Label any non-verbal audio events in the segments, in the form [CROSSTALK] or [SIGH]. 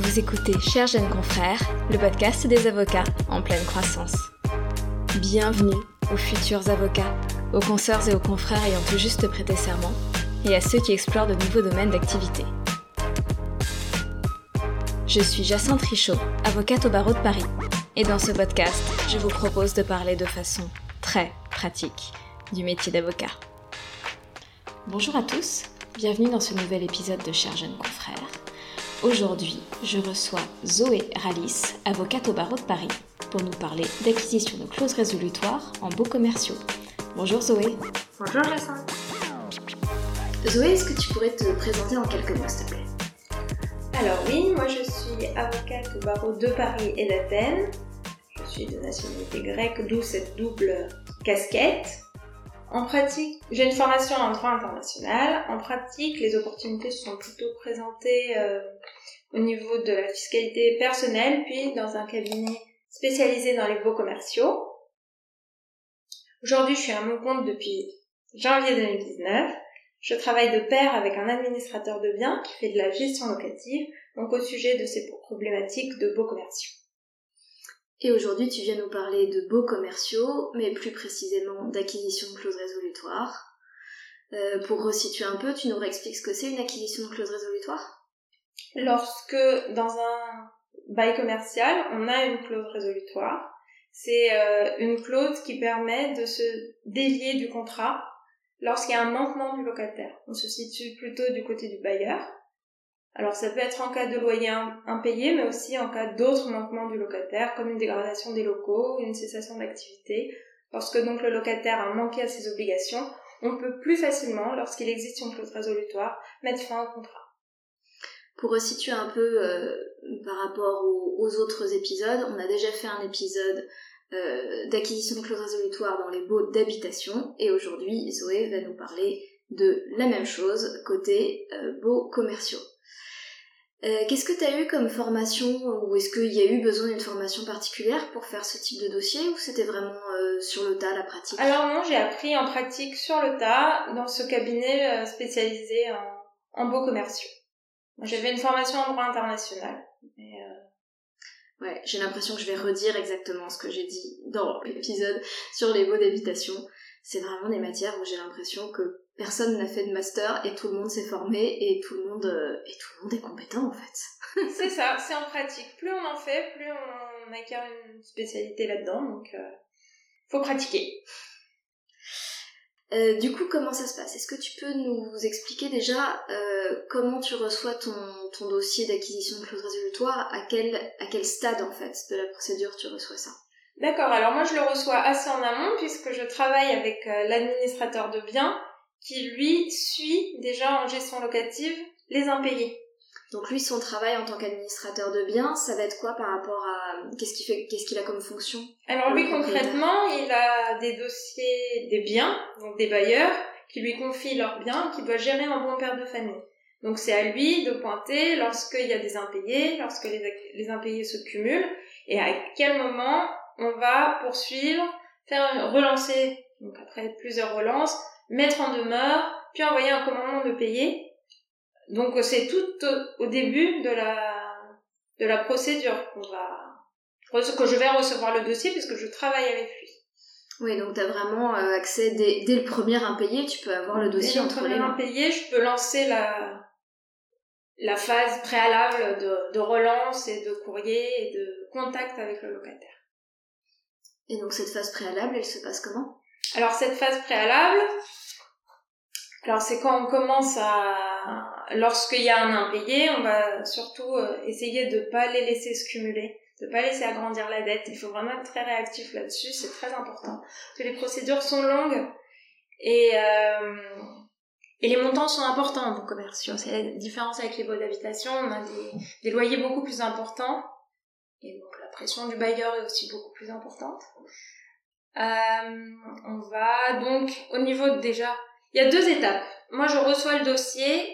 Vous écoutez Chers jeunes confrères, le podcast des avocats en pleine croissance. Bienvenue aux futurs avocats, aux consoeurs et aux confrères ayant tout juste prêté serment, et à ceux qui explorent de nouveaux domaines d'activité. Je suis Jacinthe Richaud, avocate au barreau de Paris, et dans ce podcast, je vous propose de parler de façon très pratique du métier d'avocat. Bonjour à tous, bienvenue dans ce nouvel épisode de Chers jeunes confrères. Aujourd'hui, je reçois Zoé Ralis, avocate au barreau de Paris, pour nous parler d'acquisition de clauses résolutoires en beaux commerciaux. Bonjour Zoé. Bonjour Jacinthe. Zoé, est-ce que tu pourrais te présenter en quelques mots, s'il te plaît? Alors oui, moi je suis avocate au barreau de Paris et d'Athènes. Je suis de nationalité grecque, d'où cette double casquette. En pratique, j'ai une formation en droit international. En pratique, les opportunités sont plutôt présentées euh, au niveau de la fiscalité personnelle, puis dans un cabinet spécialisé dans les beaux commerciaux. Aujourd'hui, je suis à mon compte depuis janvier 2019. Je travaille de pair avec un administrateur de biens qui fait de la gestion locative, donc au sujet de ces problématiques de beaux commerciaux. Et aujourd'hui, tu viens nous parler de beaux commerciaux, mais plus précisément d'acquisition de clauses résolutoires. Euh, pour resituer un peu, tu nous réexpliques ce que c'est une acquisition de clause résolutoire Lorsque dans un bail commercial, on a une clause résolutoire, c'est euh, une clause qui permet de se délier du contrat lorsqu'il y a un manquement du locataire. On se situe plutôt du côté du bailleur. Alors ça peut être en cas de loyer impayé, mais aussi en cas d'autres manquements du locataire, comme une dégradation des locaux, une cessation d'activité. Lorsque donc le locataire a manqué à ses obligations, on peut plus facilement, lorsqu'il existe une clause résolutoire, mettre fin au contrat. Pour resituer un peu euh, par rapport aux, autres épisodes, on a déjà fait un épisode euh, d'acquisition de clause résolutoire dans les baux d'habitation, et aujourd'hui Zoé va nous parler de la même chose côté euh, baux commerciaux. Euh, qu'est-ce que tu as eu comme formation ou est-ce qu'il y a eu besoin d'une formation particulière pour faire ce type de dossier ou c'était vraiment euh, sur le tas la pratique? Alors non, j'ai appris en pratique sur le tas dans ce cabinet euh, spécialisé en, en beaux commerciaux. J'avais une formation en droit international. Ouais, j'ai l'impression que je vais redire exactement ce que j'ai dit dans l'épisode sur les beaux d'habitation. C'est vraiment des matières où j'ai l'impression que personne n'a fait de master et tout le monde s'est formé et tout le monde euh, et tout le monde est compétent en fait. [LAUGHS] [LAUGHS] c'est ça, c'est en pratique. Plus on en fait, plus on acquiert une spécialité là-dedans, donc euh, faut pratiquer. Euh, du coup, comment ça se passe? Est-ce que tu peux nous expliquer déjà comment tu reçois ton, ton dossier d'acquisition de clause résolutoire À quel, à quel stade en fait de la procédure tu reçois ça? D'accord, alors moi je le reçois assez en amont puisque je travaille avec l'administrateur de biens qui lui suit déjà en gestion locative les impayés. Donc lui, son travail en tant qu'administrateur de biens, ça va être quoi par rapport à qu'est-ce qu'il fait, qu'est-ce qu'il a comme fonction Alors lui concrètement, il a des dossiers, des biens, donc des bailleurs qui lui confient leurs biens, qui doit gérer un bon père de famille. Donc c'est à lui de pointer lorsqu'il y a des impayés, lorsque les, les impayés se cumulent, et à quel moment on va poursuivre, faire relancer, donc après plusieurs relances, mettre en demeure, puis envoyer un commandement de payer. Donc c'est tout au début de la de la procédure qu'on va que je vais recevoir le dossier puisque je travaille avec lui. Oui, donc tu as vraiment euh, accès dès, dès, le premier impayé, tu peux avoir le dossier entre les mains. impayé, je peux lancer la la phase préalable de, de relance et de courrier et de contact avec le locataire. Et donc cette phase préalable, elle se passe comment? Alors cette phase préalable, alors c'est quand on commence à, lorsqu'il y a un impayé, on va surtout euh, essayer de pas les laisser se cumuler, de pas laisser agrandir la dette. Il faut vraiment être très réactif là-dessus, c'est très important. Parce que les procédures sont longues et euh, et les montants sont importants en commerciaux. C'est la différence avec les baux d'habitation. On a des, des loyers beaucoup plus importants et donc la pression du bailleur est aussi beaucoup plus importante. Euh, on va donc au niveau déjà il y a deux étapes. Moi, je reçois le dossier.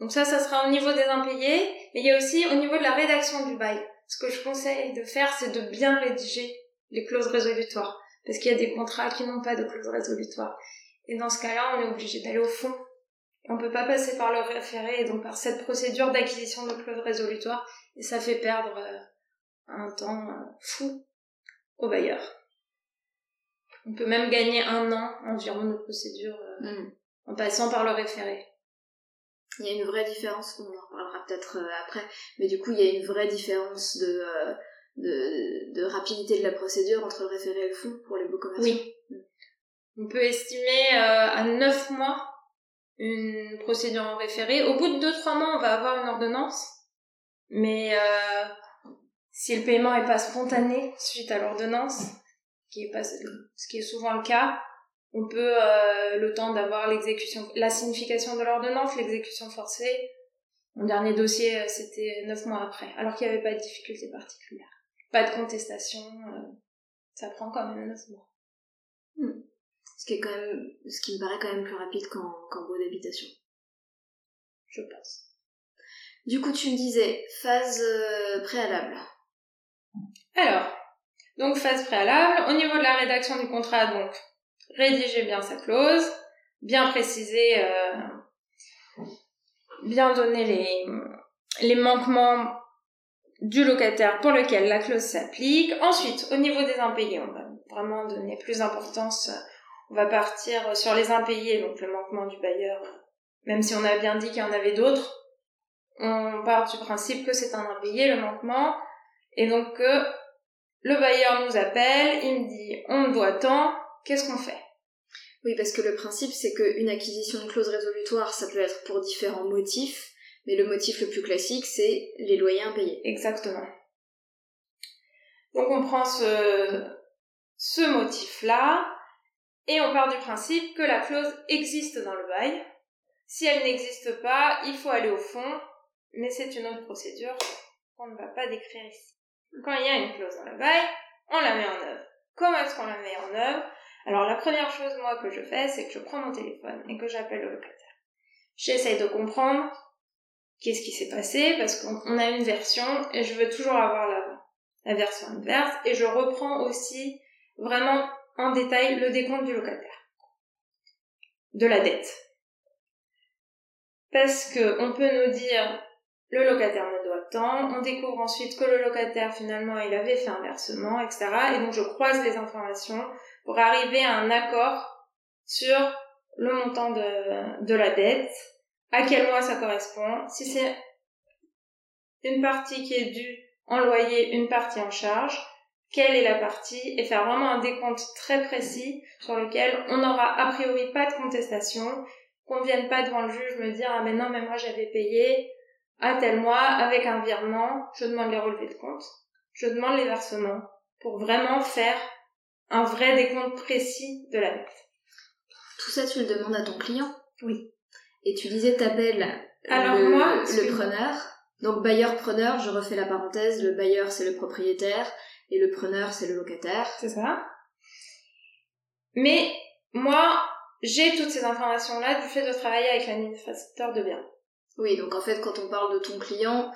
Donc ça, ça sera au niveau des impayés. Mais il y a aussi au niveau de la rédaction du bail. Ce que je conseille de faire, c'est de bien rédiger les clauses résolutoires. Parce qu'il y a des contrats qui n'ont pas de clauses résolutoires. Et dans ce cas-là, on est obligé d'aller au fond on peut pas passer par le référé et donc par cette procédure d'acquisition de clause résolutoire et ça fait perdre euh, un temps euh, fou au bailleur. On peut même gagner un an environ de procédure euh, Hmm. en passant par le référé. Il y a une vraie différence, on en reparlera peut-être euh, après, mais du coup il y a une vraie différence de, euh, de, de rapidité de la procédure entre le référé et le fond pour les beaux commerçants. Oui. On peut estimer à 9 mois une procédure en référé. Au bout de 2-3 mois, on va avoir une ordonnance. Mais si le paiement est pas spontané suite à l'ordonnance, qui est pas ce qui est souvent le cas, on peut euh, le temps d'avoir l'exécution, la signification de l'ordonnance, l'exécution forcée. Mon dernier dossier, euh, c'était 9 mois après, alors qu'il n'y avait pas de difficulté particulière. Pas de contestation, euh, ça prend quand même 9 mois. Ce qui est quand même, ce qui me paraît quand même plus rapide qu'en qu'en beau d'habitation. je pense. Du coup, tu me disais, phase préalable. Alors, donc phase préalable, au niveau de la rédaction du contrat, donc rédiger bien sa clause, bien préciser, euh, bien donner les, les manquements du locataire pour lequel la clause s'applique. Ensuite, au niveau des impayés, on va vraiment donner plus d'importance, on va partir sur les impayés, donc le manquement du bailleur, même si on a bien dit qu'il y en avait d'autres, on part du principe que c'est un impayé, le manquement, et donc que le bailleur nous appelle, il me dit on me doit tant, qu'est-ce qu'on fait? Oui, parce que le principe, c'est qu'une acquisition de clause résolutoire, ça peut être pour différents motifs, mais le motif le plus classique, c'est les loyers impayés. Exactement. Donc on prend ce, ce motif-là et on part du principe que la clause existe dans le bail. Si elle n'existe pas, il faut aller au fond, mais c'est une autre procédure qu'on ne va pas décrire ici. Quand il y a une clause dans le bail, on la met en œuvre. Comment est-ce qu'on la met en œuvre? Alors la première chose moi que je fais, c'est que je prends mon téléphone et que j'appelle le locataire. J'essaye de comprendre qu'est-ce qui s'est passé parce qu'on a une version et je veux toujours avoir la, la version inverse et je reprends aussi vraiment en détail le décompte du locataire de la dette parce que on peut nous dire le locataire me doit tant, on découvre ensuite que le locataire finalement il avait fait un versement, etc. Et donc je croise les informations pour arriver à un accord sur le montant de, de la dette, à quel mois ça correspond, si c'est une partie qui est due en loyer, une partie en charge, quelle est la partie, et faire vraiment un décompte très précis sur lequel on n'aura a priori pas de contestation, qu'on ne vienne pas devant le juge me dire ah mais non mais moi j'avais payé à tel mois avec un virement, je demande les relevés de compte, je demande les versements pour vraiment faire un vrai décompte précis de la dette. Tout ça, tu le demandes à ton client? Oui. Et tu disais, t'appelles Alors le, moi, le preneur. Donc bailleur-preneur, je refais la parenthèse, le bailleur c'est le propriétaire et le preneur c'est le locataire. C'est ça. Mais moi, j'ai toutes ces informations-là du fait de travailler avec l'administrateur de biens. Oui, donc en fait quand on parle de ton client,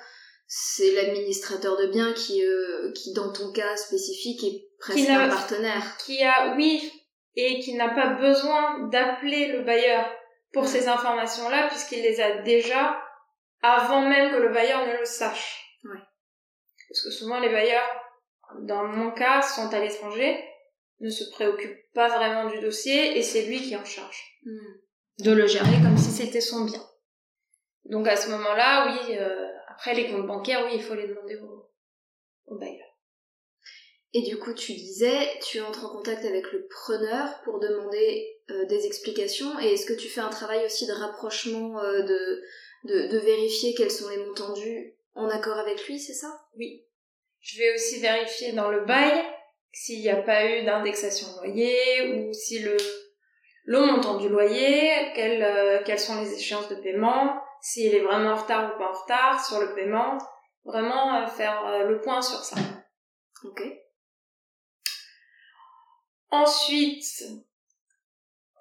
c'est l'administrateur de biens qui, euh, qui dans ton cas spécifique est presque un partenaire. Qui a, oui, et qui n'a pas besoin d'appeler le bailleur pour ces informations-là puisqu'il les a déjà avant même que le bailleur ne le sache. Ouais. Parce que souvent les bailleurs, dans mon cas, sont à l'étranger, ne se préoccupent pas vraiment du dossier et c'est lui qui en charge. Hmm. de le gérer comme si c'était son bien. Donc à ce moment-là, oui, euh, après les comptes bancaires, oui, il faut les demander au, au bailleur. Et du coup, tu disais, tu entres en contact avec le preneur pour demander euh, des explications. Et est-ce que tu fais un travail aussi de rapprochement, euh, de, de, de vérifier quels sont les montants dus en accord avec lui, c'est ça? Oui. Je vais aussi vérifier dans le bail s'il n'y a pas eu d'indexation de loyer ou si le, le montant du loyer, quelles, euh, quelles sont les échéances de paiement, s'il est vraiment en retard ou pas en retard sur le paiement. Vraiment euh, faire euh, le point sur ça. Ok. Ensuite,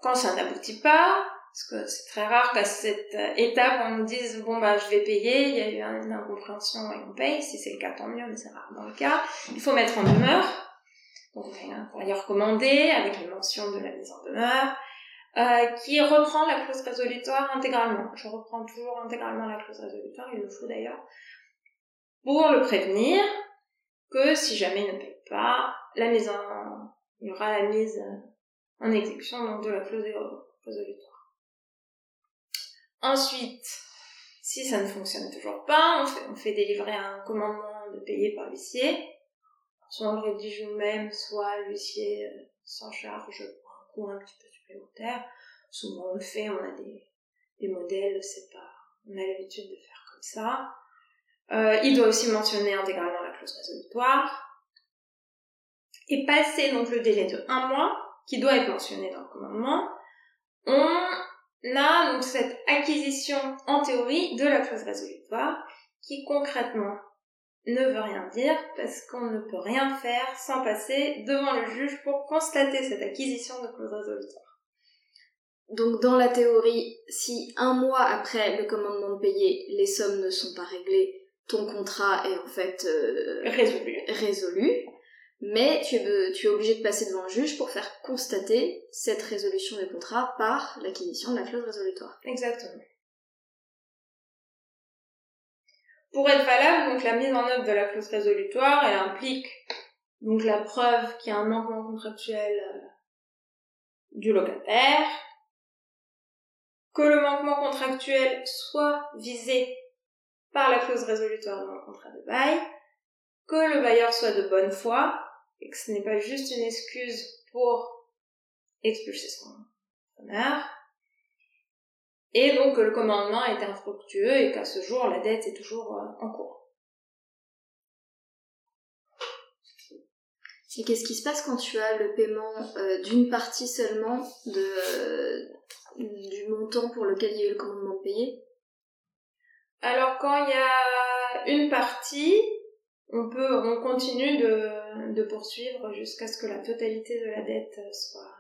quand ça n'aboutit pas, parce que c'est très rare qu'à cette euh, étape on nous dise bon bah je vais payer, il y a eu une incompréhension et on paye, si c'est le cas tant mieux, mais c'est rare dans le cas. Il faut mettre en demeure, donc on fait un courrier recommandé avec les mentions de la mise en demeure. Euh, qui reprend la clause résolutoire intégralement. Je reprends toujours intégralement la clause résolutoire, il le faut d'ailleurs, pour le prévenir que si jamais il ne paye pas, la il y aura la mise en exécution donc de la clause résolutoire. Ensuite, si ça ne fonctionne toujours pas, on fait, délivrer un commandement de payer par l'huissier. Soit on le rédige nous-mêmes, soit l'huissier euh, s'en charge pour un un petit peu Souvent on le fait, on a des, des modèles, c'est pas, on a l'habitude de faire comme ça. Euh, il doit aussi mentionner intégralement la clause résolutoire. Et passer donc le délai de un mois, qui doit être mentionné dans le commandement, on a donc cette acquisition en théorie de la clause résolutoire qui concrètement ne veut rien dire parce qu'on ne peut rien faire sans passer devant le juge pour constater cette acquisition de clause résolutoire. Donc dans la théorie, si un mois après le commandement de payer, les sommes ne sont pas réglées, ton contrat est en fait euh, résolu. résolu, mais tu es, tu es obligé de passer devant le juge pour faire constater cette résolution du contrat par l'acquisition de la clause résolutoire. Exactement. Pour être valable, donc la mise en œuvre de la clause résolutoire, elle implique donc la preuve qu'il y a un manquement contractuel euh, du locataire, que le manquement contractuel soit visé par la clause résolutoire dans le contrat de bail, que le bailleur soit de bonne foi et que ce n'est pas juste une excuse pour expulser son honneur, et donc que le commandement est infructueux et qu'à ce jour la dette est toujours euh, en cours. Et qu'est-ce qui se passe quand tu as le paiement euh, d'une partie seulement de, euh, du montant pour lequel il y a eu le commandement de payer Alors quand il y a une partie, on peut, on continue de, de poursuivre jusqu'à ce que la totalité de la dette soit.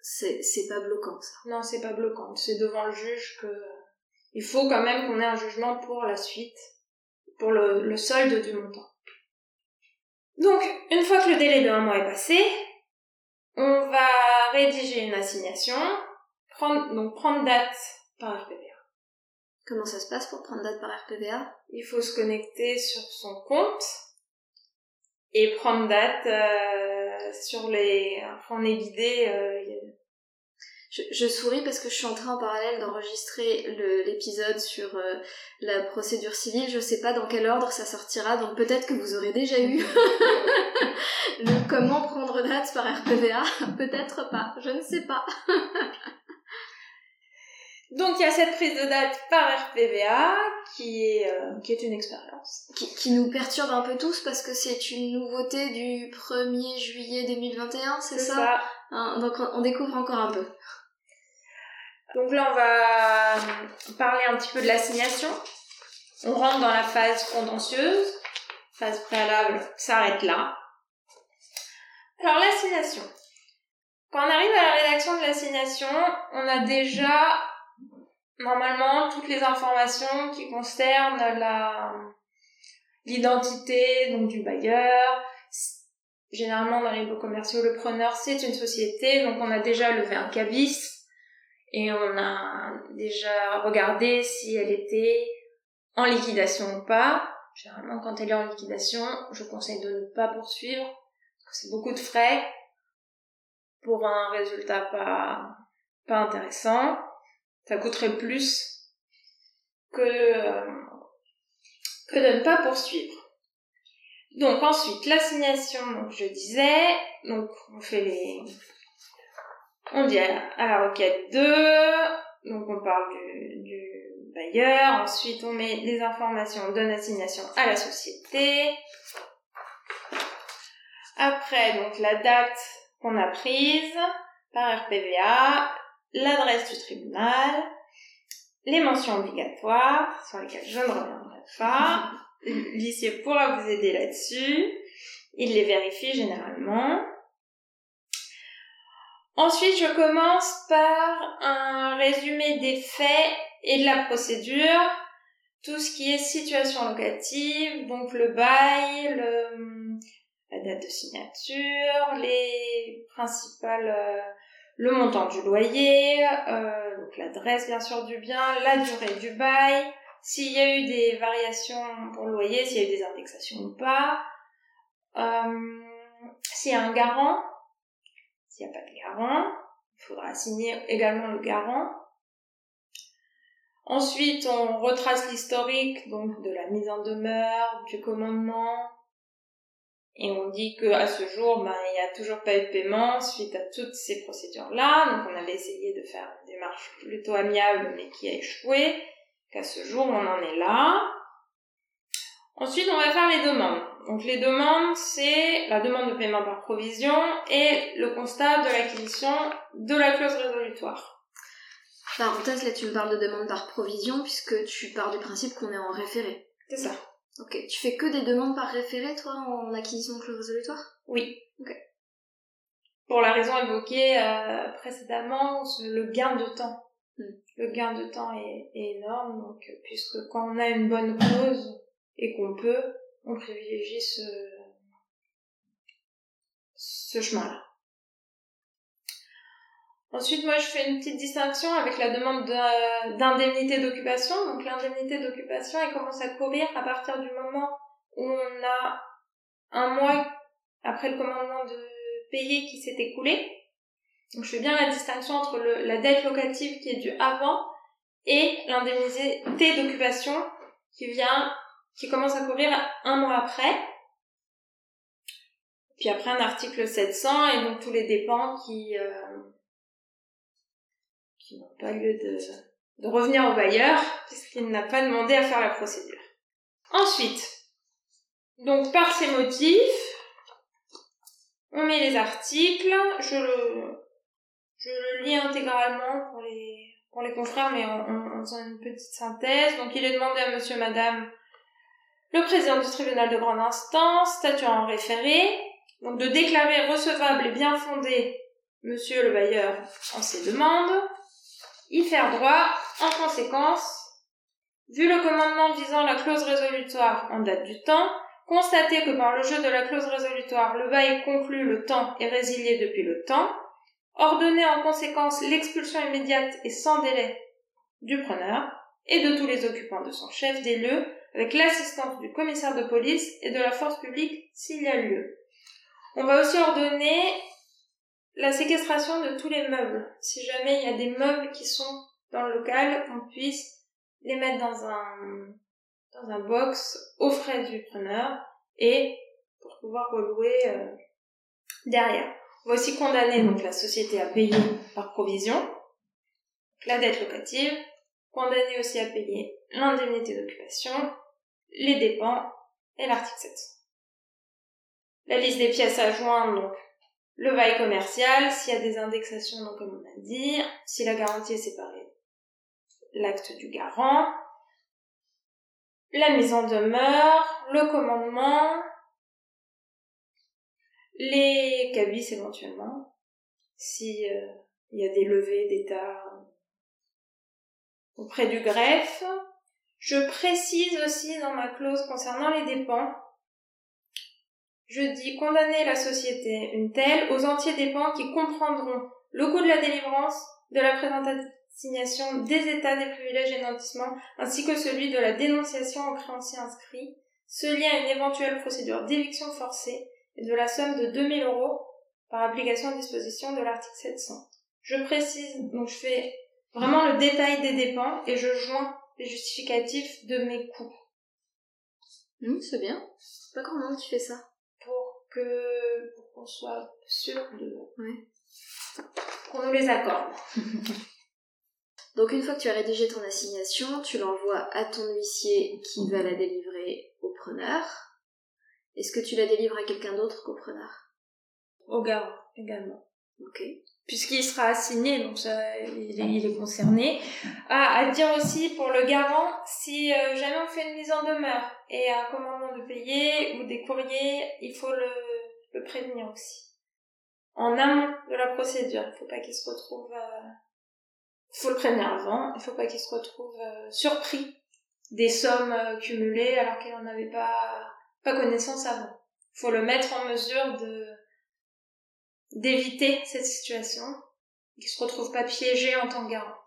C'est, c'est pas bloquant ça. Non, c'est pas bloquant. C'est devant le juge que il faut quand même qu'on ait un jugement pour la suite, pour le, le solde du montant. Donc, une fois que le délai de un mois est passé, on va rédiger une assignation, prendre, donc prendre date par RPVA. Comment ça se passe pour prendre date par RPVA Il faut se connecter sur son compte et prendre date euh, sur les... Enfin, on est guidé... Euh, je, je, souris parce que je suis en train en parallèle d'enregistrer l'épisode sur euh, la procédure civile. Je sais pas dans quel ordre ça sortira, donc peut-être que vous aurez déjà eu [LAUGHS] le comment prendre date par RPVA. [LAUGHS] peut-être pas, je ne sais pas. [LAUGHS] Donc il y a cette prise de date par RPVA qui est, euh, qui est une expérience. Qui, qui, nous perturbe un peu tous parce que c'est une nouveauté du 1er juillet 2021, c'est ça, ça. Hein, Donc on découvre encore un peu. Donc là on va parler un petit peu de l'assignation. On rentre dans la phase contentieuse. Phase préalable s'arrête là. Alors l'assignation. Quand on arrive à la rédaction de l'assignation, on a déjà normalement toutes les informations qui concernent la l'identité donc du bailleur. Généralement dans les baux commerciaux, le preneur c'est une société, donc on a déjà levé un cabis et on a déjà regardé si elle était en liquidation ou pas. Généralement quand elle est en liquidation, je conseille de ne pas poursuivre parce que c'est beaucoup de frais pour un résultat pas pas intéressant ça coûterait plus que, euh, que de ne pas poursuivre. Donc ensuite, l'assignation, donc je disais, donc on fait les... On dit à la, requête 2, donc on parle du, du bailleur, ensuite on met les informations de l'assignation à la société. Après, donc la date qu'on a prise par RPVA, l'adresse du tribunal, les mentions obligatoires, sur lesquelles je ne reviendrai pas. [LAUGHS] L'huissier pourra vous aider là-dessus. Il les vérifie généralement. Ensuite, je commence par un résumé des faits et de la procédure. Tout ce qui est situation locative, donc le bail, le, la date de signature, les principales euh, le montant du loyer, euh, donc l'adresse bien sûr du bien, la durée du bail, s'il y a eu des variations pour le loyer, s'il y a eu des indexations ou pas, euh, s'il y a un garant, s'il n'y a pas de garant, il faudra assigner également le garant. Ensuite, on retrace l'historique donc de la mise en demeure, du commandement, et on dit que à ce jour, ben, il n'y a toujours pas eu de paiement suite à toutes ces procédures-là. Donc on avait essayé de faire une démarche plutôt amiable, mais qui a échoué. Qu'à ce jour, on en est là. Ensuite, on va faire les demandes. Donc les demandes, c'est la demande de paiement par provision et le constat de l'acquisition de la clause résolutoire. Parenthèse, là tu me parles de demande par provision puisque tu pars du principe qu'on est en référé. C'est ça. Ok. Tu fais que des demandes par référé, toi, en acquisition de clause résolutoire Oui. Ok. Pour la raison évoquée euh, précédemment, le gain de temps. Hmm. Le gain de temps est, est énorme, donc puisque quand on a une bonne clause et qu'on peut, on privilégie ce, ce chemin-là. Ensuite, moi, je fais une petite distinction avec la demande d'indemnité d'occupation. Donc, l'indemnité d'occupation, elle commence à courir à partir du moment où on a un mois après le commandement de payer qui s'est écoulé. Donc, je fais bien la distinction entre la dette locative qui est due avant et l'indemnité d'occupation qui vient, qui commence à courir un mois après. Puis après un article 700 et donc tous les dépens qui, euh, qui n'ont pas lieu de, de revenir au bailleur puisqu'il n'a pas demandé à faire la procédure. Ensuite, donc par ces motifs, on met les articles, je le, je le lis intégralement pour les, pour les confrères, mais en, faisant une petite synthèse. Donc il est demandé à monsieur, madame, le président du tribunal de grande instance, statuant en référé, donc de déclarer recevable et bien fondé monsieur le bailleur en ses demandes, y faire droit, en conséquence, vu le commandement visant la clause résolutoire en date du temps, constater que par le jeu de la clause résolutoire, le bail conclu le temps et résilié depuis le temps, ordonner en conséquence l'expulsion immédiate et sans délai du preneur et de tous les occupants de son chef des lieux avec l'assistance du commissaire de police et de la force publique s'il y a lieu. On va aussi ordonner la séquestration de tous les meubles. Si jamais il y a des meubles qui sont dans le local, qu'on puisse les mettre dans un, dans un box aux frais du preneur et pour pouvoir relouer euh, derrière. On va condamner donc la société à payer par provision la dette locative, condamner aussi à payer l'indemnité d'occupation, les dépens et l'article 700. La liste des pièces à joindre, donc le bail commercial, s'il y a des indexations, donc comme on a dit, si la garantie est séparée, l'acte du garant, la mise en demeure, le commandement, les cabis éventuellement, si euh, il y a des levées d'état auprès du greffe. Je précise aussi dans ma clause concernant les dépens je dis condamner la société, une telle, aux entiers dépens qui comprendront le coût de la délivrance, de la présente assignation des états des privilèges et nantissements, ainsi que celui de la dénonciation au créancier inscrit, ce lien à une éventuelle procédure d'éviction forcée et de la somme de 2000 euros par application à disposition de l'article 700. Je précise, donc je fais vraiment le détail des dépenses et je joins les justificatifs de mes coûts. Mmh, c'est bien. Pas comment tu fais ça que pour qu'on soit sûr de qu'on nous les accorde. [LAUGHS] Donc une fois que tu as rédigé ton assignation, tu l'envoies à ton huissier qui va la délivrer au preneur. Est-ce que tu la délivres à quelqu'un d'autre qu'au preneur? Au garant également. Ok. Puisqu'il sera assigné, donc ça, il, est, concerné. Ah, à dire aussi pour le garant, si euh, jamais on fait une mise en demeure et un commandement de payer ou des courriers, il faut le, le prévenir aussi. En amont de la procédure, il faut pas qu'il se retrouve... Euh, faut le prévenir avant, il faut pas qu'il se retrouve euh, surpris des sommes euh, cumulées alors qu'il n'en avait pas, pas connaissance avant. Faut le mettre en mesure de d'éviter cette situation qu'il se retrouve pas piégé en tant que garant.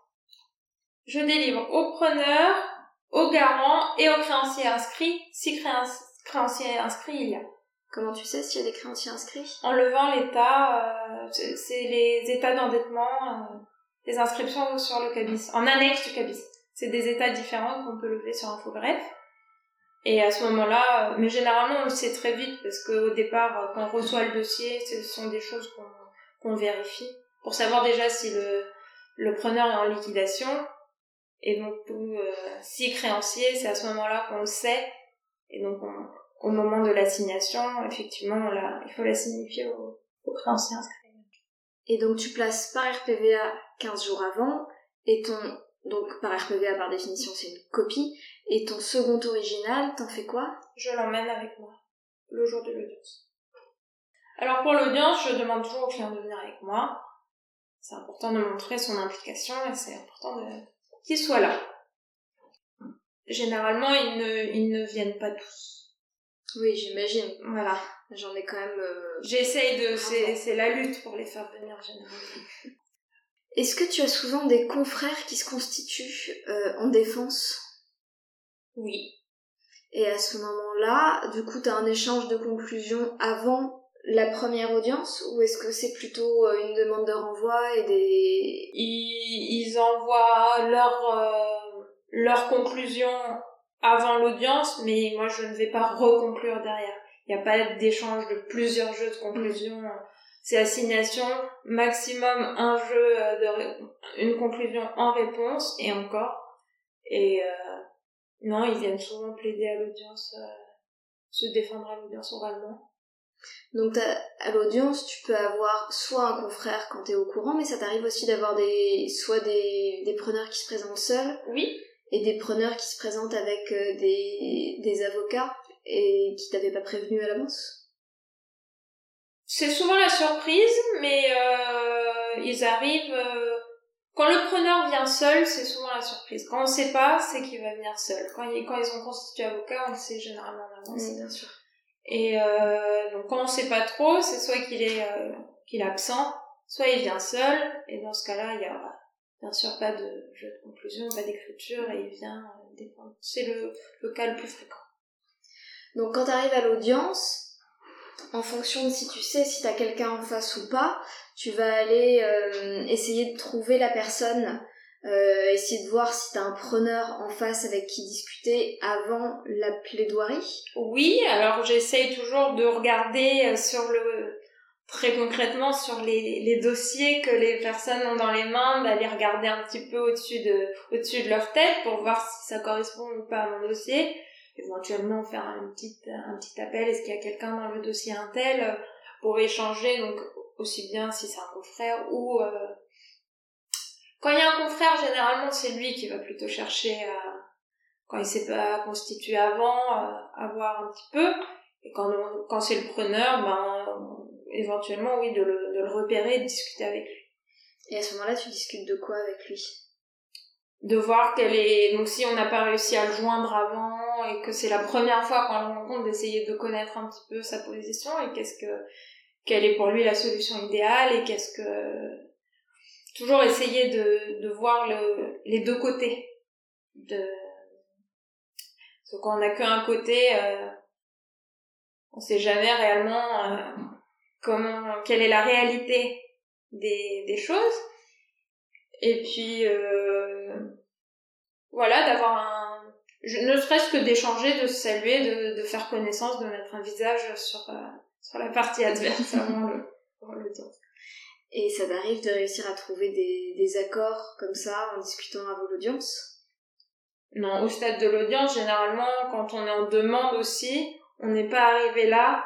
Je délivre au preneur, au garant et au créancier inscrit, si créancier inscrit il y a. Comment tu sais s'il y a des créanciers inscrits? En levant l'état, euh, c'est les états d'endettement, euh, les inscriptions sur le cabis, en annexe du cabis. C'est des états différents qu'on peut lever sur Infogreffe. Et à ce moment-là, euh, mais généralement on le sait très vite parce qu'au départ, quand on reçoit le dossier, ce sont des choses qu'on vérifie pour savoir déjà si le, le preneur est en liquidation. Et donc, euh, si créancier, c'est à ce moment-là qu'on le sait. Et donc, au moment de l'assignation, effectivement, il faut la signifier au, au créancier inscrit. Et donc, tu places par RPVA 15 jours avant, et ton donc par RPVA par définition c'est une copie, et ton second original, t'en fais quoi? Je l'emmène avec moi, le jour de l'audience. Alors pour l'audience, je demande toujours au client de venir avec moi. C'est important de montrer son implication et c'est important de... qu'il soit là. Généralement, ils ne, ils ne viennent pas tous. Oui, j'imagine. Voilà. J'en ai quand même... Euh, J'essaye de... C'est la lutte pour les faire venir, généralement. [LAUGHS] Est-ce que tu as souvent des confrères qui se constituent euh, en défense? Oui. Et à ce moment-là, du coup, tu as un échange de conclusion avant la première audience ou est-ce que c'est plutôt euh, une demande de renvoi et des... Ils, ils envoient leur, euh, leur conclusion avant l'audience, mais moi je ne vais pas reconclure derrière. Il n'y a pas d'échange de plusieurs jeux de conclusion c'est assignation, maximum un jeu euh, de une conclusion en réponse et encore. Et euh, non, ils viennent souvent plaider à l'audience, euh, se défendre à l'audience oralement. Donc à l'audience, tu peux avoir soit un confrère quand tu es au courant, mais ça t'arrive aussi d'avoir des soit des, des preneurs qui se présentent seuls. Oui. Et des preneurs qui se présentent avec des, des avocats et qui t'avaient pas prévenu à l'avance. C'est souvent la surprise, mais euh, ils arrivent. Euh, quand le preneur vient seul, c'est souvent la surprise. Quand on sait pas, c'est qu'il va venir seul. Quand, quand ils ont constitué avocat, on sait généralement en avance. bien sûr. Et euh, donc quand on sait pas trop, c'est soit qu'il est euh, qu'il est absent, soit il vient seul. Et dans ce cas-là, il y a bien sûr pas de jeu de conclusion, pas d'écriture, et il vient euh, défendre. C'est le, cas le plus fréquent. Donc quand tu arrives à l'audience, en fonction de si tu sais si t'as quelqu'un en face ou pas, tu vas aller euh, essayer de trouver la personne, euh, essayer de voir si t'as un preneur en face avec qui discuter avant la plaidoirie. Oui, alors j'essaye toujours de regarder sur le très concrètement sur les, les dossiers que les personnes ont dans les mains, d'aller regarder un petit peu au-dessus de au-dessus de leur tête pour voir si ça correspond ou pas à mon dossier éventuellement faire un petit, un petit appel, est-ce qu'il y a quelqu'un dans le dossier Intel euh, pour échanger, donc aussi bien si c'est un confrère ou... Euh... Quand il y a un confrère, généralement c'est lui qui va plutôt chercher à... Quand il s'est pas constitué avant, à voir un petit peu. Et quand, quand c'est le preneur, ben éventuellement oui, de le, de le repérer et de discuter avec lui. Et à ce moment-là, tu discutes de quoi avec lui? De voir qu'elle est donc si on n'a pas réussi à le joindre avant et que c'est la première fois qu'on le rencontre d'essayer de connaître un petit peu sa position et qu'est-ce que quelle est pour lui la solution idéale et qu'est-ce que toujours essayer de, de voir le, les deux côtés de parce qu'on n'a qu'un côté euh, on sait jamais réellement euh, comment quelle est la réalité des, des choses. Et puis euh, voilà d'avoir un ne serait-ce que d'échanger de se saluer de, de faire connaissance de mettre un visage sur euh, sur la partie adverse [LAUGHS] avant le, le temps. Et ça t'arrive de réussir à trouver des, des accords comme ça en discutant avant l'audience non au stade de l'audience généralement quand on est en demande aussi on n'est pas arrivé là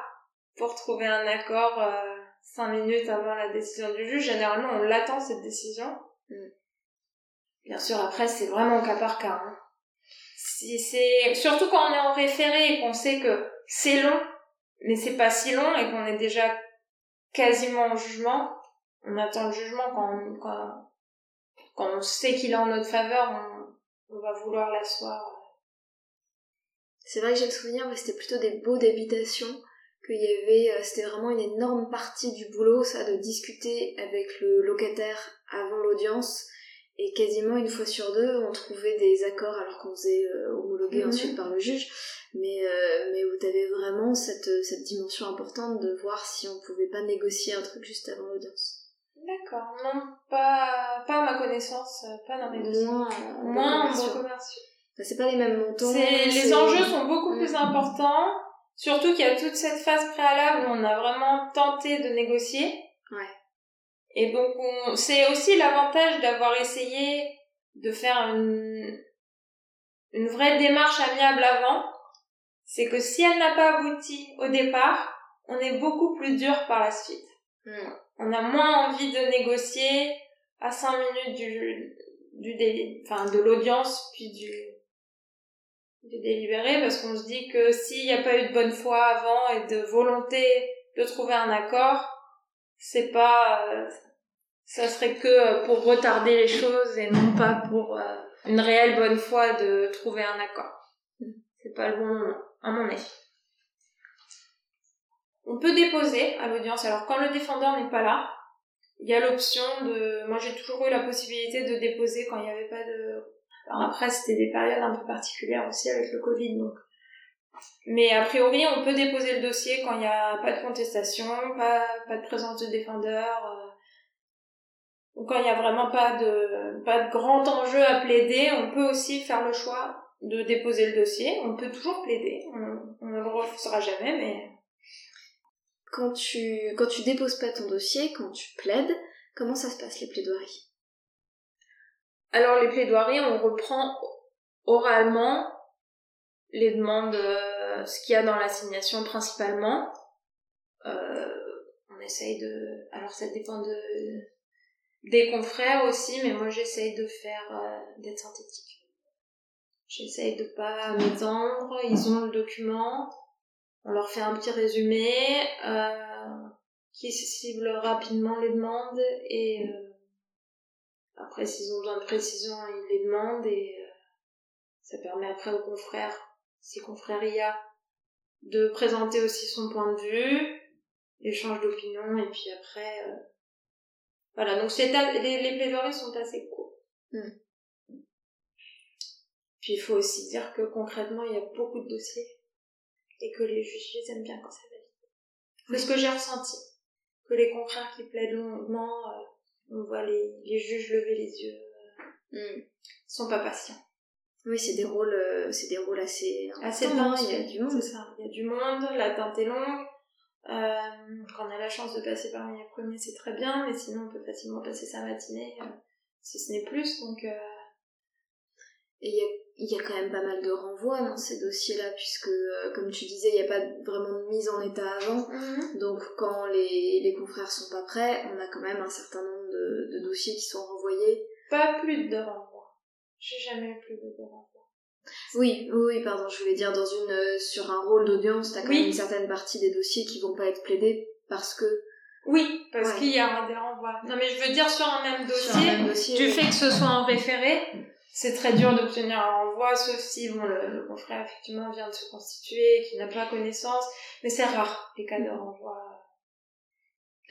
pour trouver un accord euh, cinq minutes avant la décision du juge généralement on l'attend cette décision Mm. Bien sûr, après, c'est vraiment cas par cas. Hein. Si c'est surtout quand on est en référé et qu'on sait que c'est long, mais c'est pas si long et qu'on est déjà quasiment en jugement, on attend le jugement quand on, quand, quand on sait qu'il est en notre faveur, on, on va vouloir l'asseoir. C'est vrai que j'ai le souvenir, mais c'était plutôt des baux d'habitation qu'il y avait, euh, c'était vraiment une énorme partie du boulot, ça, de discuter avec le locataire avant l'audience. Et quasiment une fois sur deux, on trouvait des accords alors qu'on faisait euh, homologuer Mhm. ensuite par le juge. Mais, euh, mais où t'avais vraiment cette, cette dimension importante de voir si on pouvait pas négocier un truc juste avant l'audience. D'accord. Non, pas, pas à ma connaissance, euh, pas dans mes dossiers. Moins Moins en commerciaux. c'est pas les mêmes montants. Les enjeux sont beaucoup Mm. plus importants. Surtout qu'il y a toute cette phase préalable où on a vraiment tenté de négocier. Ouais. Et donc, on... c'est aussi l'avantage d'avoir essayé de faire une... une vraie démarche amiable avant. C'est que si elle n'a pas abouti au départ, on est beaucoup plus dur par la suite. Mm. On a moins envie de négocier à 5 minutes du, du dé- enfin, de l'audience puis du, du délibéré parce qu'on se dit que s'il n'y a pas eu de bonne foi avant et de volonté de trouver un accord, c'est pas, euh, ça serait que pour retarder les choses et non pas pour euh, une réelle bonne foi de trouver un accord. C'est pas le bon moment, à mon avis. On peut déposer à l'audience. Alors quand le défendeur n'est pas là, il y a l'option de... Moi j'ai toujours eu la possibilité de déposer quand il n'y avait pas de... Alors après c'était des périodes un peu particulières aussi avec le Covid donc. Mais a priori on peut déposer le dossier quand il n'y a pas de contestation, pas, pas de présence de défendeur. euh, ou quand il n'y a vraiment pas de, pas de grand enjeu à plaider, on peut aussi faire le choix de déposer le dossier. On peut toujours plaider, on, on ne le refusera jamais, mais Quand tu, quand tu déposes pas ton dossier, quand tu plaides, comment ça se passe les plaidoiries? Alors les plaidoiries, on reprend oralement les demandes, euh, ce qu'il y a dans l'assignation principalement. Euh, on essaye de... Alors ça dépend de des confrères aussi, mais moi j'essaye de faire euh, d'être synthétique. J'essaye de pas m'étendre, ils ont le document, on leur fait un petit résumé euh, qui cible rapidement les demandes et après, s'ils ont besoin de précision, ils les demandent et euh, ça permet après aux confrères, si confrère il y a, de présenter aussi son point de vue, échange d'opinion et puis après, euh, voilà. Donc c'est les, les plaidoiries sont assez courts. Mm. Puis il faut aussi dire que concrètement, il y a beaucoup de dossiers et que les juges les aiment bien quand ça valide. C'est ce que j'ai ressenti. Que les confrères qui plaident longuement, euh, on voit les, les juges lever les yeux, Hmm. ils sont pas patients. Oui, c'est des rôles, euh, c'est des rôles assez Assez il y a du monde. Il y a du monde, la teinte est longue. Euh, quand on a la chance de passer parmi les premiers, c'est très bien, mais sinon on peut facilement passer sa matinée, euh, si ce n'est plus. Donc, euh, Et il y a, il y a quand même pas mal de renvois dans ces dossiers-là, puisque, euh, comme tu disais, il n'y a pas vraiment de mise en état avant. Donc, quand les, les confrères sont pas prêts, on a quand même un certain nombre de, de dossiers qui sont renvoyés. pas plus de renvoi. J'ai jamais eu plus de deux renvois. Oui, oui, pardon, je voulais dire, dans une, euh, sur un rôle d'audience, t'as quand Oui. même une certaine partie des dossiers qui vont pas être plaidés parce que Oui, parce Ouais. qu'il y a des renvois. Non, mais je veux dire sur un même dossier, un même dossier. du fait que ce soit en référé, c'est très dur d'obtenir un renvoi, sauf si bon, le, le confrère effectivement vient de se constituer, qu'il n'a pas connaissance, mais c'est rare les cas de renvoi.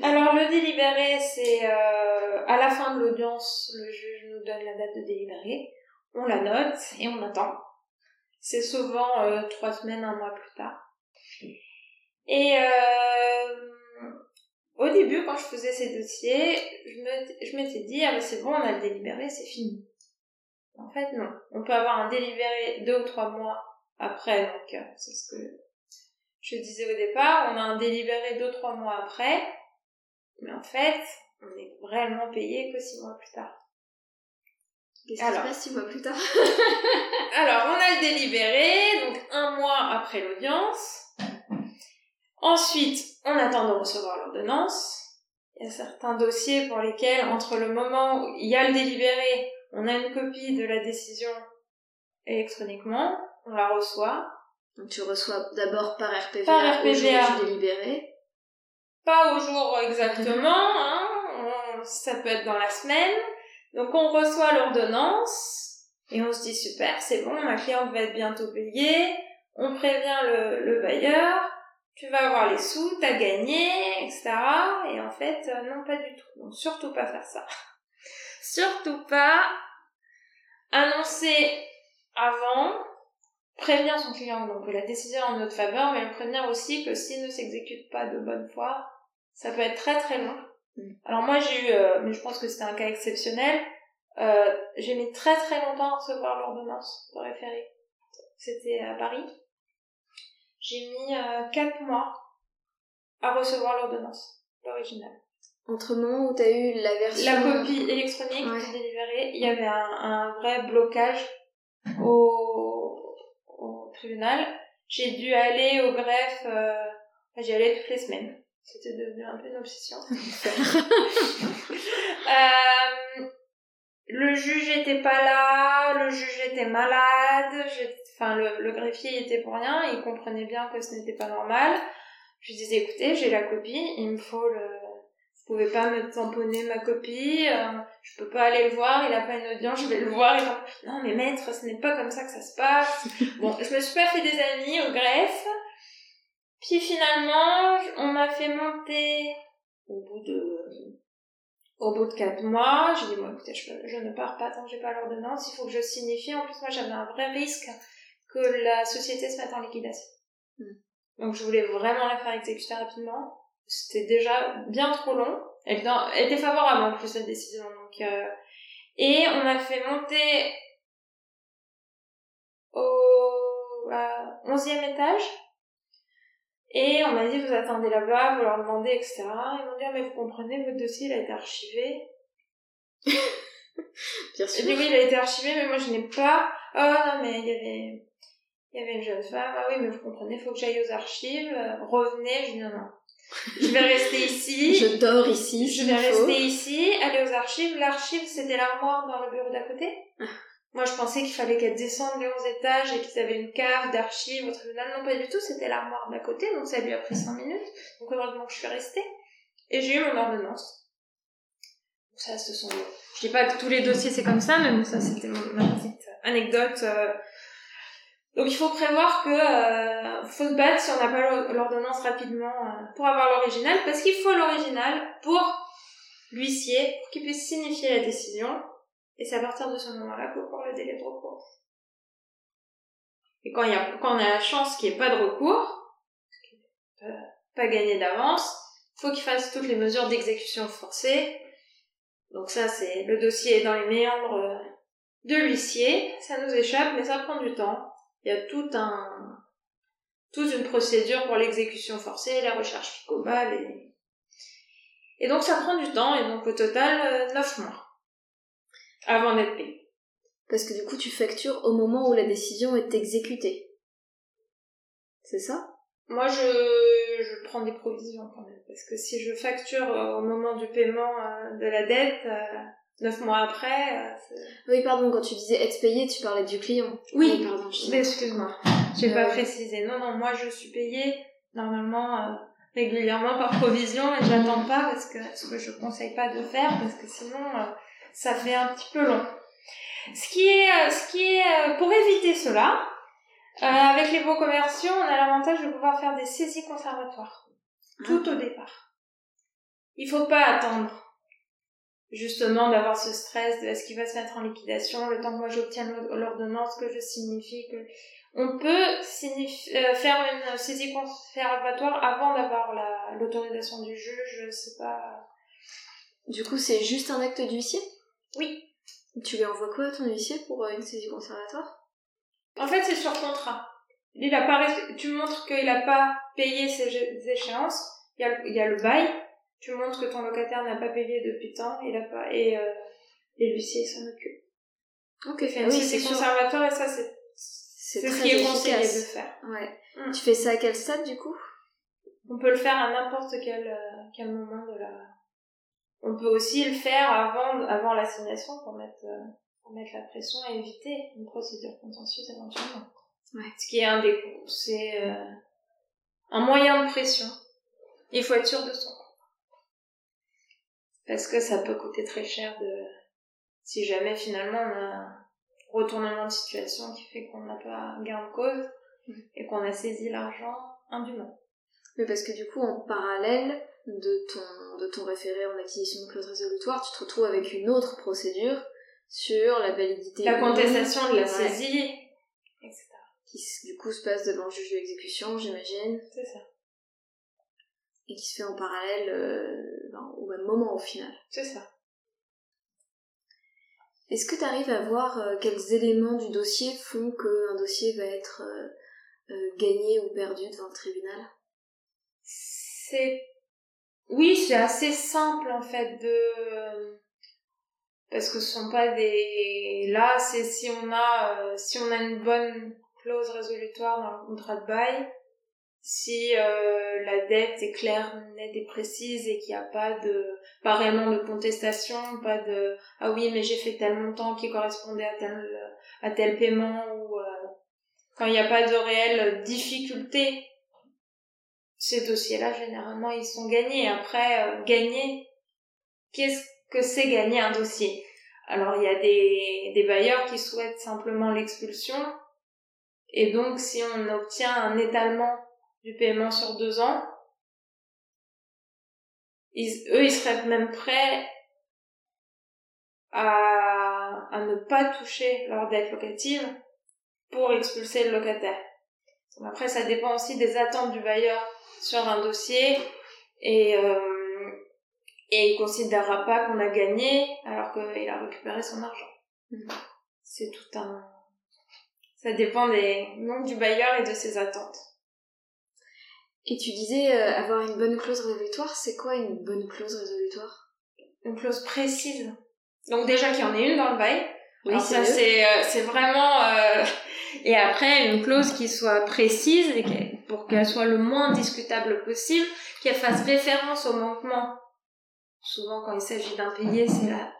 Alors le délibéré, c'est euh, à la fin de l'audience, le juge nous donne la date de délibéré, on la note et on attend. C'est souvent euh, trois semaines, un mois plus tard. Et euh, au début, quand je faisais ces dossiers, je m'étais dit, ah ben c'est bon, on a le délibéré, c'est fini. En fait, non. On peut avoir un délibéré deux ou trois mois après, donc euh, c'est ce que je disais au départ. On a un délibéré deux ou trois mois après, mais en fait, on est réellement payé que six mois plus tard. Qu'est-ce qui se Alors. passe six mois plus tard [LAUGHS] Alors, on a le délibéré, donc un mois après l'audience. Ensuite, on attend de recevoir l'ordonnance. Il y a certains dossiers pour lesquels, entre le moment où il y a le délibéré, on a une copie de la décision électroniquement, on la reçoit. Donc tu reçois d'abord par RPVA, Par au jour RPVA. du délibéré. Pas au jour exactement, hein, ça peut être dans la semaine. Donc on reçoit l'ordonnance et on se dit super, c'est bon, ma cliente va être bientôt payée. On prévient le, le bailleur tu vas avoir les sous, t'as gagné, etc. Et en fait, euh, non, pas du tout. Donc surtout pas faire ça. [LAUGHS] surtout pas annoncer avant, prévenir son client donc la décision en notre faveur, mais le prévenir aussi que s'il ne s'exécute pas de bonne foi, ça peut être très très long. Mm. Alors moi j'ai eu, euh, mais je pense que c'était un cas exceptionnel, euh, j'ai mis très très longtemps à recevoir l'ordonnance de référé. C'était à Paris. J'ai mis euh, 4 mois à recevoir l'ordonnance, l'original. Entre le moment où tu as eu la version... La copie électronique ouais. délivrée, il y avait un, un vrai blocage au, au tribunal. J'ai dû aller au greffe, euh, j'y allais toutes les semaines. C'était devenu un peu une obsession. [LAUGHS] [LAUGHS] euh, le juge était pas là, le juge était malade, enfin le, le, greffier était pour rien, il comprenait bien que ce n'était pas normal. Je disais écoutez, j'ai la copie, il me faut le pouvez pas me tamponner ma copie, euh, je peux pas aller le voir, il a pas une audience, je vais le voir, et non mais maître, ce n'est pas comme ça que ça se passe. [LAUGHS] bon, je me suis pas fait des amis au greffe, puis finalement, on m'a fait monter au bout de au bout de quatre mois, j'ai dit bon écoutez, je, je ne pars pas tant que j'ai pas l'ordonnance, il faut que je signifie. En plus moi j'avais un vrai risque que la société se mette en liquidation. Hmm. Donc je voulais vraiment la faire exécuter rapidement. C'était déjà bien trop long. Elle était favorable en plus cette décision. Donc euh, et on m'a fait monter au onzième étage et on m'a dit, vous attendez là-bas, vous leur demandez, etc. Ils m'ont dit, ah, mais vous comprenez, votre dossier, il a été archivé. [LAUGHS] Bien sûr. Oui, il a été archivé, mais moi, je n'ai pas. Oh, non, mais il y avait, il y avait une jeune femme. Ah oui, mais vous comprenez, il faut que j'aille aux archives. Revenez. Je dis, non, non. Je vais rester [LAUGHS] ici. je dors ici. Je vais rester ici, aller aux archives. L'archive, c'était l'armoire dans le bureau d'à côté. Ah. Moi, je pensais qu'il fallait qu'elle descende les 11 étages et qu'ils avaient une cave d'archives au tribunal. Non, pas du tout, c'était l'armoire d'à côté, donc ça lui a pris 5 minutes. Donc, heureusement que je suis restée. Et j'ai eu mon ordonnance. Donc, ça, ce sont... Je dis pas que tous les dossiers c'est comme ça, mais bon, ça, c'était ma petite anecdote. Euh. Donc, il faut prévoir que euh, faut se battre si on n'a pas l'ordonnance rapidement euh, pour avoir l'original, parce qu'il faut l'original pour l'huissier, pour qu'il puisse signifier la décision et c'est à partir de ce moment-là qu'on prend le délai de recours. Et quand, y a, quand on a la chance qu'il n'y ait pas de recours, pas, pas gagné d'avance, faut qu'il fasse toutes les mesures d'exécution forcée. Donc ça, c'est le dossier est dans les méandres euh, de l'huissier. Ça nous échappe, mais ça prend du temps. Il y a tout un, toute une procédure pour l'exécution forcée, la recherche picobale et, et donc ça prend du temps. Et donc au total, 9 euh, mois. Avant d'être payé. Parce que du coup, tu factures au moment où la décision est exécutée. C'est ça? Moi, je, je prends des provisions quand même. Parce que si je facture euh, au moment du paiement euh, de la dette, neuf mois après... oui, pardon, quand tu disais être payé, tu parlais du client. Oui, pardon. Excuse-moi, j'ai pas précisé. Non, non, moi, je suis payée normalement régulièrement par provision et j'attends pas parce que ce que je conseille pas de faire parce que sinon ça fait un petit peu long. Ce qui est, euh, ce qui est, euh, pour éviter cela, euh, avec les beaux commerciaux, on a l'avantage de pouvoir faire des saisies conservatoires. Ah. Tout au départ. Il faut pas attendre, justement, d'avoir ce stress de est-ce qu'il va se mettre en liquidation, le temps que moi j'obtienne l'ordonnance, que je signifie que, on peut faire une saisie conservatoire avant d'avoir l'autorisation du juge, c'est pas... Du coup, c'est juste un acte d'huissier? Oui. Tu lui envoies quoi à ton huissier pour euh, une saisie conservatoire? En fait, c'est sur contrat. Il a pas Tu montres qu'il n'a pas payé ses échéances. Il y, a le... il y a le bail. Tu montres que ton locataire n'a pas payé depuis tant. Il a pas et euh... et l'huissier s'en occupe. Ok. Fait oui, c'est conservatoire et ça c'est c'est ce qui est conseillé de faire. Ouais. Mm. Tu fais ça à quel stade du coup? On peut le faire à n'importe quel euh, quel moment de la on peut aussi le faire avant, avant l'assignation pour mettre, euh, pour mettre la pression et éviter une procédure contentieuse éventuellement. Ouais. Ce qui est un des, c'est euh, un moyen de pression. Il faut être sûr de son Parce que ça peut coûter très cher de, si jamais finalement on a un retournement de situation qui fait qu'on n'a pas gain de cause et qu'on a saisi l'argent indûment. Mais parce que du coup, en parallèle de ton, de ton référé en acquisition de clause résolutoire, tu te retrouves avec une autre procédure sur la validité. La contestation de la saisie, etc. Qui du coup se passe devant le juge de l'exécution, j'imagine, C'est ça. et qui se fait en parallèle euh, même moment au final. C'est ça. Est-ce que tu arrives à voir euh, quels éléments du dossier font qu'un dossier va être euh, euh, gagné ou perdu devant le tribunal? C'est oui, c'est assez simple en fait de parce que ce sont pas des là c'est si on a si on a une bonne clause résolutoire dans le contrat de bail si euh, la dette est claire, nette et précise et qu'il n'y a pas de pas réellement de contestation, pas de ah oui mais j'ai fait tel montant qui correspondait à tel à tel paiement ou euh, quand il n'y a pas de réelle difficulté ces dossiers-là, généralement, ils sont gagnés. Après, euh, gagner, qu'est-ce que c'est gagner un dossier? Alors, il y a des, des bailleurs qui souhaitent simplement l'expulsion. Et donc, si on obtient un étalement du paiement sur deux ans, ils- eux, ils seraient même prêts à, à ne pas toucher leur dette locative pour expulser le locataire. Après, ça dépend aussi des attentes du bailleur sur un dossier et, euh, et il considérera pas qu'on a gagné alors qu'il a récupéré son argent. Mhm. C'est tout un... Ça dépend des donc du bailleur et de ses attentes. Et tu disais euh, avoir une bonne clause résolutoire, c'est quoi une bonne clause résolutoire? Une clause précise. Donc déjà qu'il y en ait une dans le bail. Oui, Alors ça c'est euh, c'est vraiment euh, [LAUGHS] et après une clause qui soit précise et pour qu'elle soit le moins discutable possible, qu'elle fasse référence au manquement. Souvent quand il s'agit d'impayé, c'est la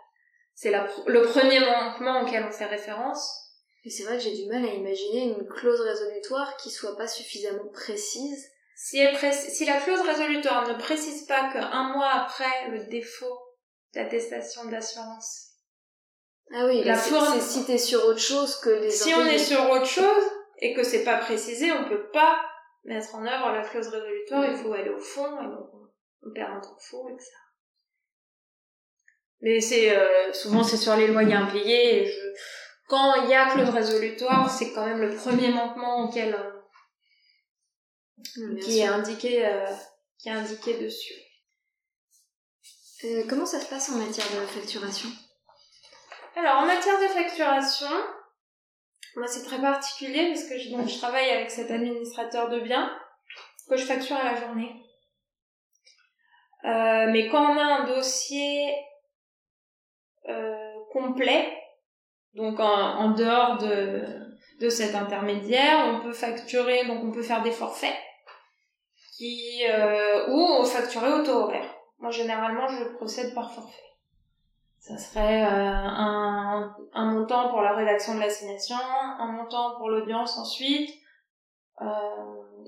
c'est la le premier manquement auquel on fait référence. Mais c'est vrai que j'ai du mal à imaginer une clause résolutoire qui soit pas suffisamment précise. Si, elle si la clause résolutoire ne précise pas qu'un mois après le défaut d'attestation d'assurance, Ah oui, La là, c'est si t'es sur autre chose que les si on est sur autre chose et que c'est pas précisé, on peut pas mettre en œuvre la clause résolutoire, il faut aller au fond et donc on, on perd un temps fou, etc. Mais c'est euh, souvent c'est sur les loyers impayés et je quand il y a clause résolutoire, c'est quand même le premier manquement auquel qui est indiqué euh, qui est indiqué dessus. Euh, comment ça se passe en matière de facturation? Alors, en matière de facturation, moi c'est très particulier parce que je, donc, je travaille avec cet administrateur de biens que je facture à la journée. Euh, mais quand on a un dossier euh, complet, donc en, en dehors de, de cet intermédiaire, on peut facturer, donc on peut faire des forfaits euh, ou facturer au taux horaire. Moi généralement je procède par forfait. Ça serait euh, un, montant pour la rédaction de l'assignation, un montant pour l'audience ensuite, euh,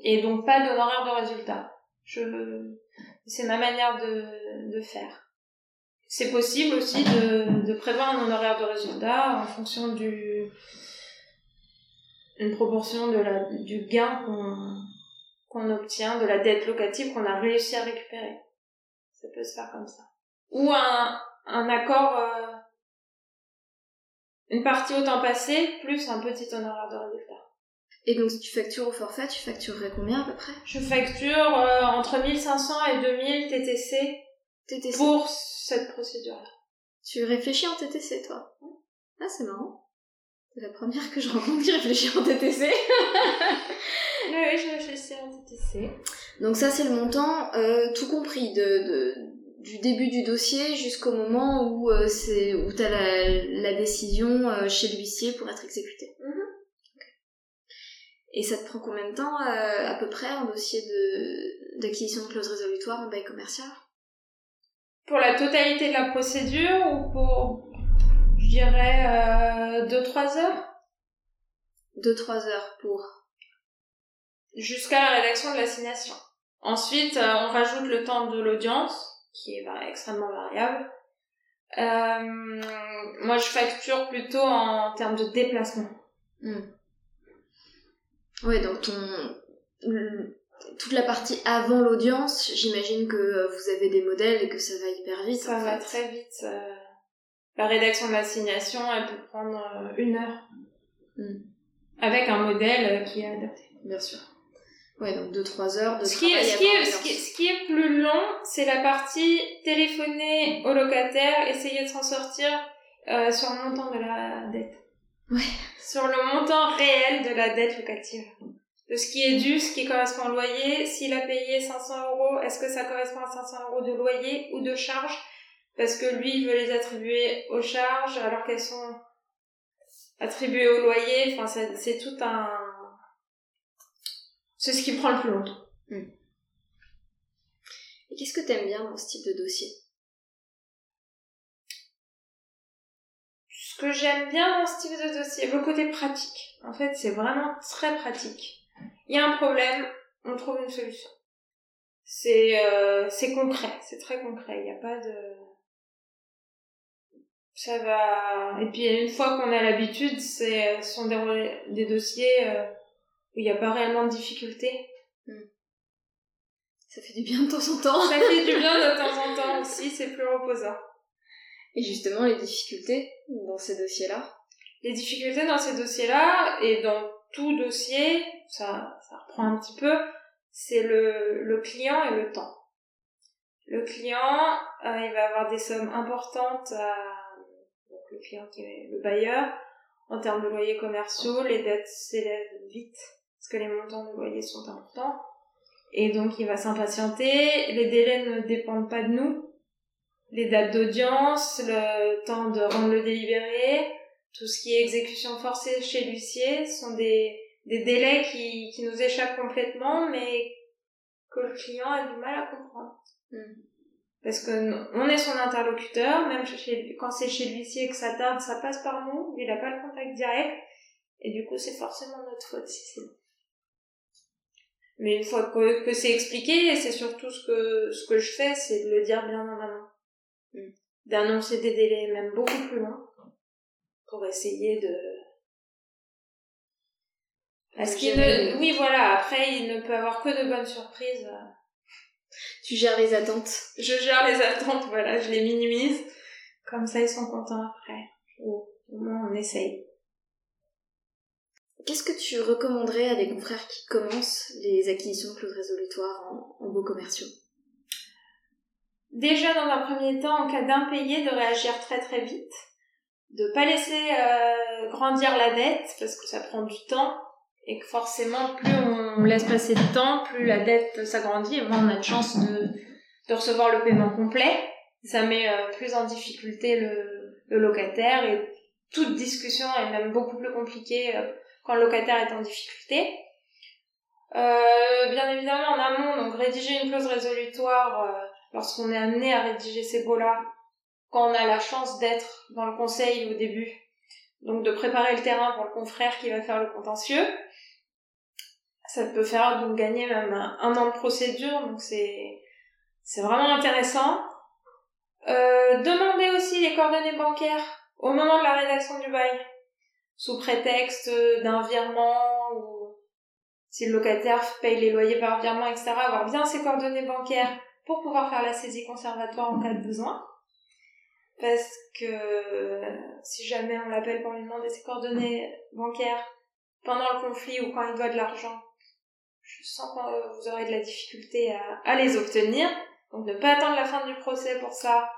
et donc pas d'honoraire de résultat. C'est ma manière de, faire. C'est possible aussi de, prévoir un honoraire de résultat en fonction du proportion de la, du gain qu'on qu'on obtient, de la dette locative qu'on a réussi à récupérer. Ça peut se faire comme ça. Ou un, un accord, euh, une partie au temps passé, plus un petit honoraire de résultat. Et donc si tu factures au forfait, tu facturerais combien à peu près? Je facture euh, entre 1500 et 2000 TTC TTC. pour cette procédure-là. Tu réfléchis en TTC toi? Ah c'est marrant. C'est la première que je rencontre qui réfléchit en TTC. Oui, oui, je réfléchis en TTC. Donc ça c'est le montant euh, tout compris de, de- du début du dossier jusqu'au moment où euh, c'est où t'as la, la décision euh, chez l'huissier pour être exécutée. Mhm. Et ça te prend combien de temps euh, à peu près un dossier de d'acquisition de clause résolutoire en bail commercial? Pour la totalité de la procédure ou pour, dirais, 2-3 heures 2-3 heures pour. jusqu'à la rédaction de l'assignation. Ensuite, euh, on rajoute le temps de l'audience, qui est extrêmement variable. Euh, moi, je facture plutôt en termes de déplacement. Hmm. Ouais donc ton toute la partie avant l'audience, j'imagine que euh, vous avez des modèles et que ça va hyper vite. Ça va très vite. La rédaction de l'assignation, elle peut prendre euh, une heure. Hmm. Avec un modèle qui est adapté. Bien sûr. Ouais, donc 2-3 heures de ce qui, est, ce, qui est, ce, qui est, plus long, c'est la partie téléphoner au locataire, essayer de s'en sortir euh, sur le montant de la dette. Ouais. Sur le montant réel de la dette locative. De ce qui est dû, ce qui correspond au loyer. S'il a payé 500 euros, est-ce que ça correspond à 500 euros de loyer ou de charge Parce que lui, il veut les attribuer aux charges alors qu'elles sont attribuées au loyer. Enfin, c'est tout un c'est ce qui prend le plus longtemps. Hmm. Et qu'est-ce que t'aimes bien dans ce type de dossier? Ce que j'aime bien dans ce type de dossier, le côté pratique. En fait, c'est vraiment très pratique. Il y a un problème, on trouve une solution. C'est euh, c'est concret, c'est très concret. Il n'y a pas de ça va. Et puis une fois qu'on a l'habitude, c'est ce sont des, des dossiers. Euh, où il n'y a pas réellement de difficultés. Hmm. Ça fait du bien de temps en temps. Ça fait du bien de temps en temps [LAUGHS] aussi, c'est plus reposant. Et justement, les difficultés dans ces dossiers-là? Les difficultés dans ces dossiers-là, et dans tout dossier, ça, ça reprend un petit peu, c'est le, le client et le temps. Le client, euh, il va avoir des sommes importantes à client qui est le bailleur. En termes de loyers commerciaux, les dettes s'élèvent vite parce que les montants de loyer sont importants. Et donc il va s'impatienter. Les délais ne dépendent pas de nous. Les dates d'audience, le temps de rendre le délibéré, tout ce qui est exécution forcée chez l'huissier sont des, des délais qui, qui nous échappent complètement, mais que le client a du mal à comprendre. Hmm. Parce que on est son interlocuteur, même chez, quand c'est chez l'huissier que ça tarde, ça passe par nous, il n'a pas le contact direct, et du coup c'est forcément notre faute si c'est mais une fois que, que c'est expliqué, et c'est surtout ce que, ce que je fais, c'est de le dire bien en amont. Mm. D'annoncer des délais même beaucoup plus longs pour essayer de... Parce qu'il ne... Oui, voilà, après, il ne peut avoir que de bonnes surprises. Tu gères les attentes. Je gère les attentes, voilà, je les minimise. Comme ça, ils sont contents après. au moins, on essaye. Qu'est-ce que tu recommanderais à des confrères qui commencent les acquisitions de clauses résolutoires en, beaux commerciaux? Déjà, dans un premier temps, en cas d'impayé, de réagir très très vite, de pas laisser euh, grandir la dette parce que ça prend du temps et que forcément, plus on laisse passer du temps, plus la dette s'agrandit et moins on a de chance de, de recevoir le paiement complet. Ça met euh, plus en difficulté le, locataire et toute discussion est même beaucoup plus compliquée. Euh, quand le locataire est en difficulté. Euh, bien évidemment, en amont, donc rédiger une clause résolutoire lorsqu'on est amené à rédiger ces baux-là, quand on a la chance d'être dans le conseil au début, donc de préparer le terrain pour le confrère qui va faire le contentieux. Ça peut faire donc gagner même un, an de procédure, donc c'est c'est vraiment intéressant. Euh, demander aussi les coordonnées bancaires au moment de la rédaction du bail sous prétexte d'un virement ou si le locataire paye les loyers par virement, etc., avoir bien ses coordonnées bancaires pour pouvoir faire la saisie conservatoire en cas de besoin. Parce que si jamais on l'appelle pour lui demander ses coordonnées bancaires pendant le conflit ou quand il doit de l'argent, je sens que vous aurez de la difficulté à, à les obtenir. Donc ne pas attendre la fin du procès pour ça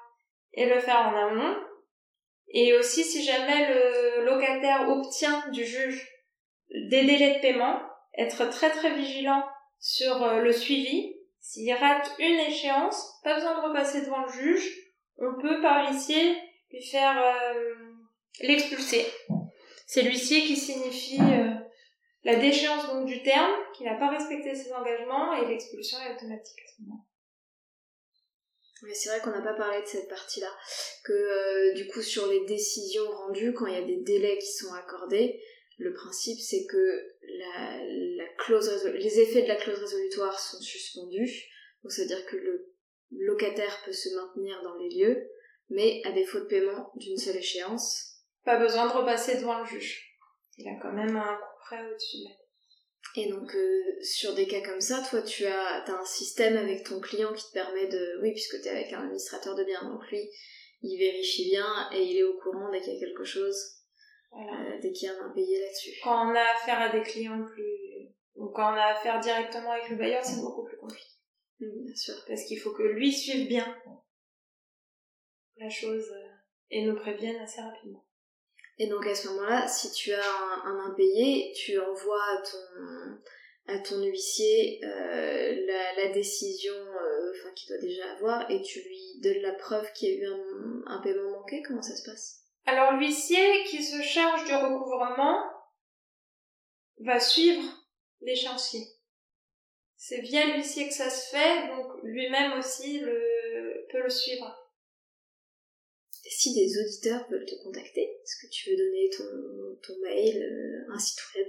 et le faire en amont. Et aussi, si jamais le locataire obtient du juge des délais de paiement, être très très vigilant sur euh, le suivi. S'il rate une échéance, pas besoin de repasser devant le juge, on peut par l'huissier lui faire euh, l'expulser. C'est l'huissier qui signifie euh, la déchéance donc du terme, qu'il n'a pas respecté ses engagements et l'expulsion est automatique c'est vrai qu'on n'a pas parlé de cette partie-là. Que euh, du coup, sur les décisions rendues, quand il y a des délais qui sont accordés, le principe c'est que la, la clause les effets de la clause résolutoire sont suspendus. Donc dire que le locataire peut se maintenir dans les lieux, mais à défaut de paiement d'une seule échéance. Pas besoin de repasser devant le juge. Il a quand même un coup près au-dessus de la Et donc, euh, sur des cas comme ça, toi, tu as, as un système avec ton client qui te permet de... Oui, puisque tu es avec un administrateur de biens, donc lui, il vérifie bien et il est au courant dès qu'il y a quelque chose, euh, dès qu'il y a un impayé là-dessus. Quand on a affaire à des clients plus... Ou quand on a affaire directement avec le bailleur, c'est beaucoup plus compliqué. Bien sûr. Parce qu'il faut que lui suive bien la chose euh, et nous prévienne assez rapidement. Et donc à ce moment-là, si tu as un, impayé, tu envoies à ton, à ton huissier euh, la, décision euh, enfin, qu'il doit déjà avoir et tu lui donnes la preuve qu'il y a eu un, paiement manqué. Comment ça se passe? Alors l'huissier qui se charge du recouvrement va suivre l'échéancier. C'est via l'huissier que ça se fait, donc lui-même aussi le, peut le suivre si des auditeurs veulent te contacter, est-ce que tu veux donner ton, mail, euh, un site web?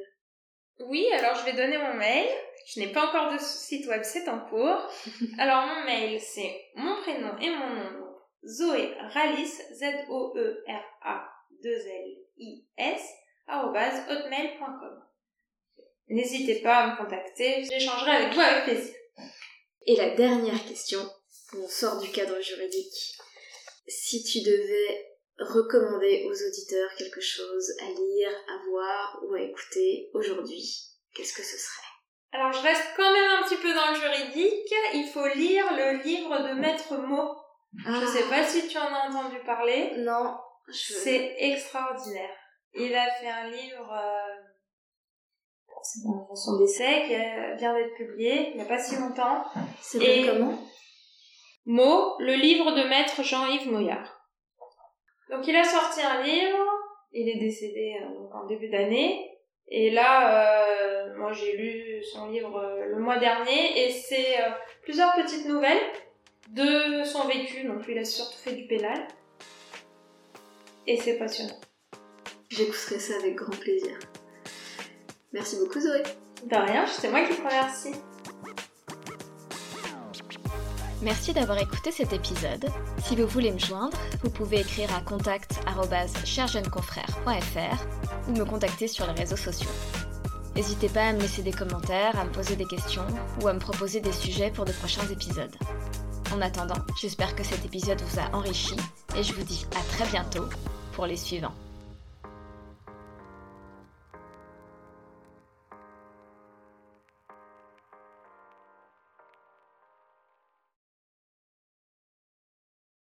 Oui, alors je vais donner mon mail. Je n'ai pas encore de site web, c'est en cours. [LAUGHS] alors mon mail, c'est mon prénom et mon nom. Zoé Ralis, Z-O-E-R-A-2-L-I-S, hotmail.com. N'hésitez pas à me contacter, j'échangerai avec vous avec plaisir. Et la dernière question, on sort du cadre juridique si tu devais recommander aux auditeurs quelque chose à lire, à voir ou à écouter aujourd'hui, qu'est-ce que ce serait? Alors je reste quand même un petit peu dans le juridique. Il faut lire le livre de Maître Mo. Je Je sais pas si tu en as entendu parler. Non. C'est extraordinaire. Il a fait un livre, euh... c'est son décès, qui vient d'être publié il n'y a pas si longtemps. C'est comment? Mot, le livre de maître Jean-Yves Moyard. Donc il a sorti un livre, il est décédé euh, en début d'année, et là, euh, moi j'ai lu son livre euh, le mois dernier, et c'est plusieurs petites nouvelles de son vécu, donc lui il a surtout fait du pénal, et c'est passionnant. J'écouterai ça avec grand plaisir. Merci beaucoup Zoé. De rien, c'est moi qui te remercie. Merci d'avoir écouté cet épisode. Si vous voulez me joindre, vous pouvez écrire à contact@cherjeuneconfrère.fr ou me contacter sur les réseaux sociaux. N'hésitez pas à me laisser des commentaires, à me poser des questions ou à me proposer des sujets pour de prochains épisodes. En attendant, j'espère que cet épisode vous a enrichi et je vous dis à très bientôt pour les suivants.